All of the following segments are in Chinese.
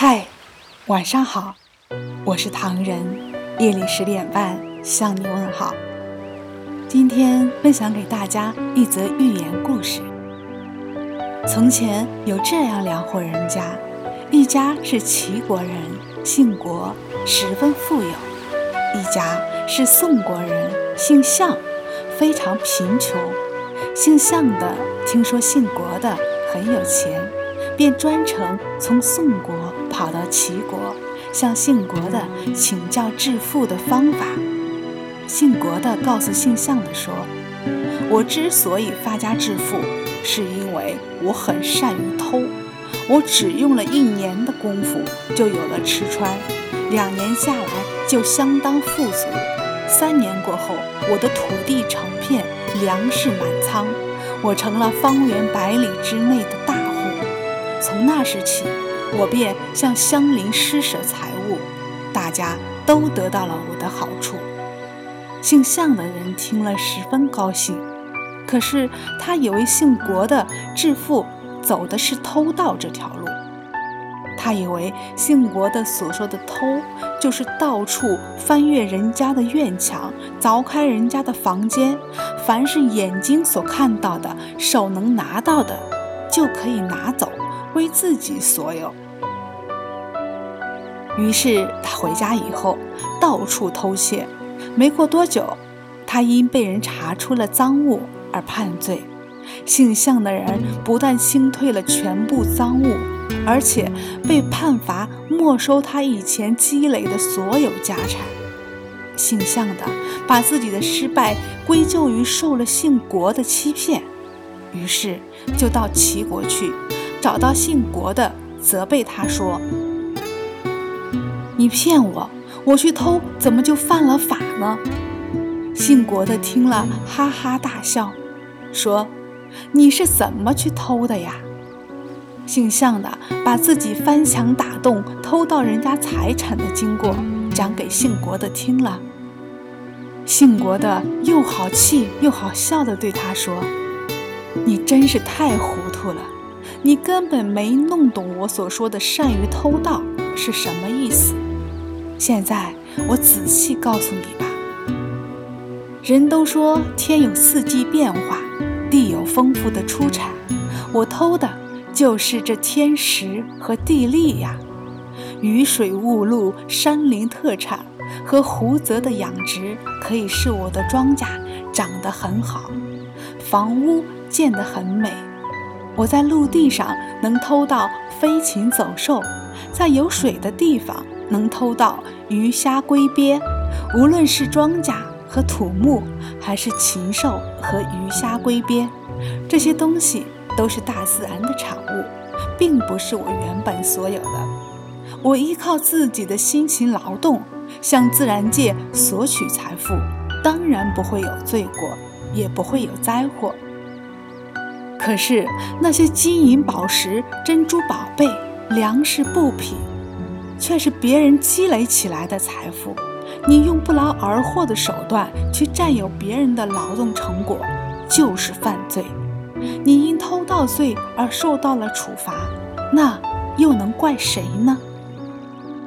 嗨，晚上好，我是唐人。夜里十点半向你问好。今天分享给大家一则寓言故事。从前有这样两户人家，一家是齐国人，姓国，十分富有；一家是宋国人，姓项，非常贫穷。姓项的听说姓国的很有钱，便专程从宋国。跑到齐国，向姓国的请教致富的方法。姓国的告诉姓项的说：“我之所以发家致富，是因为我很善于偷。我只用了一年的功夫，就有了吃穿，两年下来就相当富足。三年过后，我的土地成片，粮食满仓，我成了方圆百里之内的大户。从那时起。”我便向乡邻施舍财物，大家都得到了我的好处。姓项的人听了十分高兴，可是他以为姓国的致富走的是偷盗这条路。他以为姓国的所说的偷，就是到处翻越人家的院墙，凿开人家的房间，凡是眼睛所看到的、手能拿到的，就可以拿走。为自己所有。于是他回家以后到处偷窃，没过多久，他因被人查出了赃物而判罪。姓项的人不但清退了全部赃物，而且被判罚没收他以前积累的所有家产。姓项的把自己的失败归咎于受了姓国的欺骗，于是就到齐国去。找到姓国的，责备他说：“你骗我，我去偷，怎么就犯了法呢？”姓国的听了，哈哈大笑，说：“你是怎么去偷的呀？”姓向的把自己翻墙打洞偷到人家财产的经过讲给姓国的听了。姓国的又好气又好笑地对他说：“你真是太糊涂了。”你根本没弄懂我所说的善于偷盗是什么意思。现在我仔细告诉你吧。人都说天有四季变化，地有丰富的出产，我偷的就是这天时和地利呀。雨水雾露、山林特产和湖泽的养殖，可以使我的庄稼长得很好，房屋建得很美。我在陆地上能偷到飞禽走兽，在有水的地方能偷到鱼虾龟鳖。无论是庄稼和土木，还是禽兽和鱼虾龟鳖，这些东西都是大自然的产物，并不是我原本所有的。我依靠自己的辛勤劳动，向自然界索取财富，当然不会有罪过，也不会有灾祸。可是那些金银宝石、珍珠宝贝、粮食布匹，却是别人积累起来的财富。你用不劳而获的手段去占有别人的劳动成果，就是犯罪。你因偷盗罪而受到了处罚，那又能怪谁呢？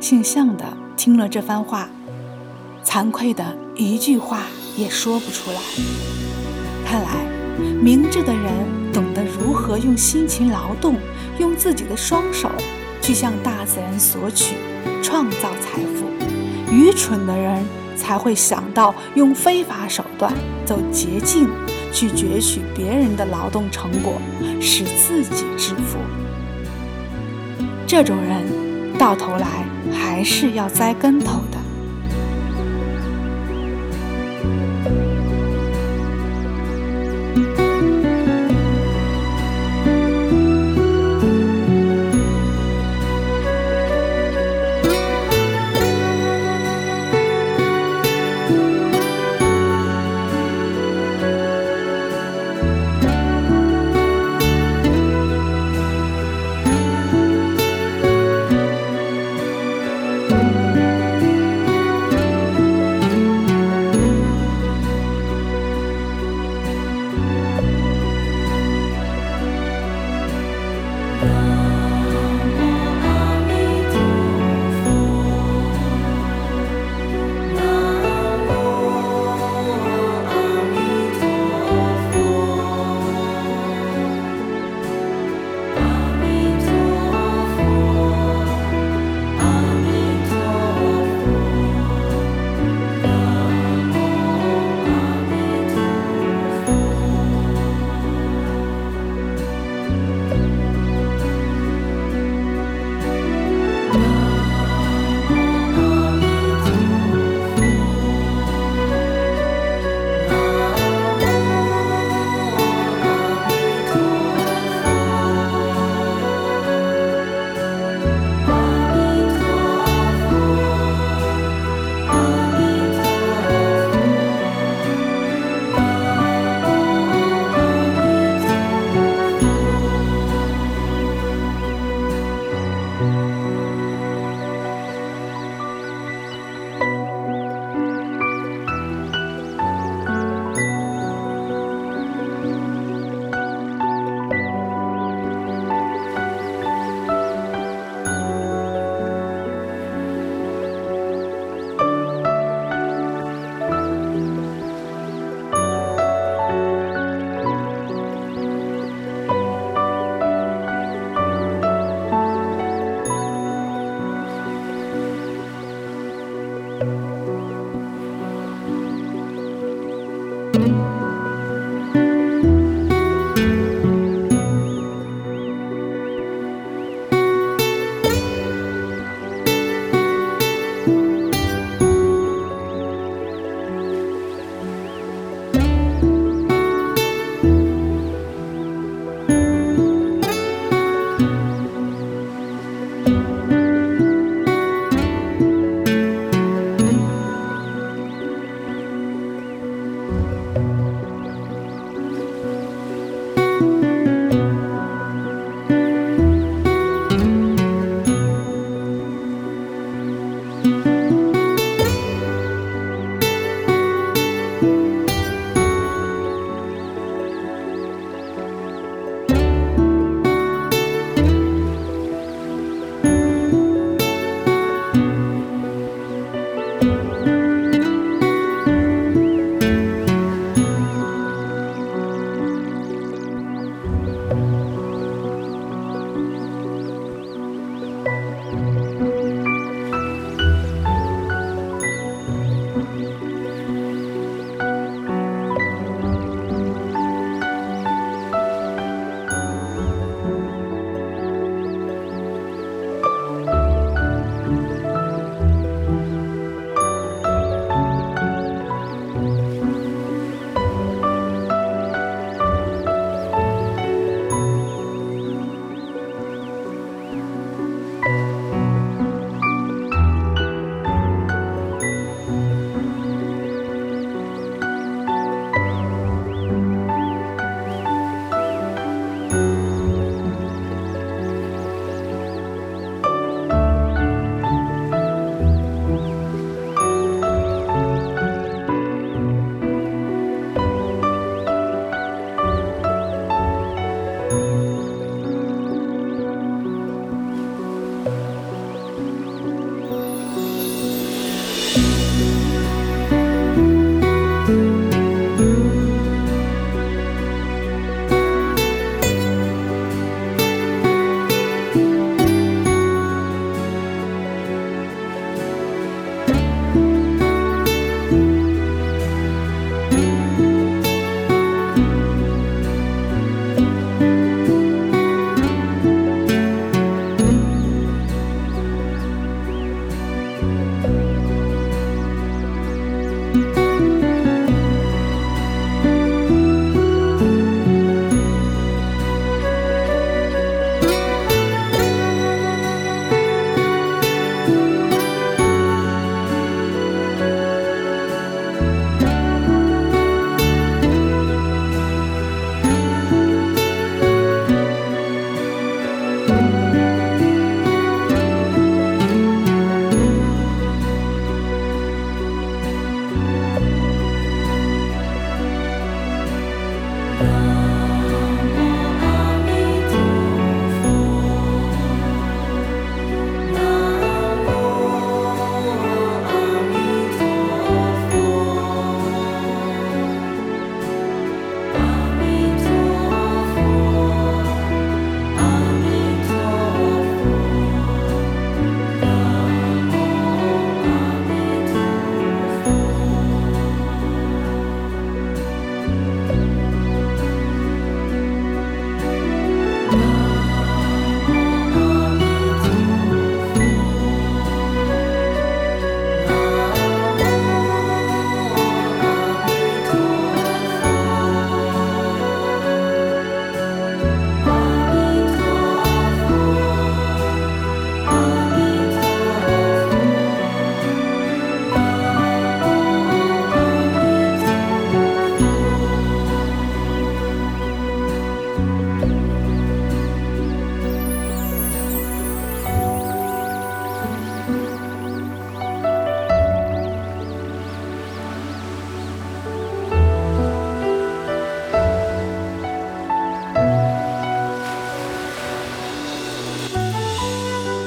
姓项的听了这番话，惭愧的一句话也说不出来。看来。明智的人懂得如何用辛勤劳动，用自己的双手去向大自然索取，创造财富；愚蠢的人才会想到用非法手段走捷径，去攫取别人的劳动成果，使自己致富。这种人到头来还是要栽跟头的。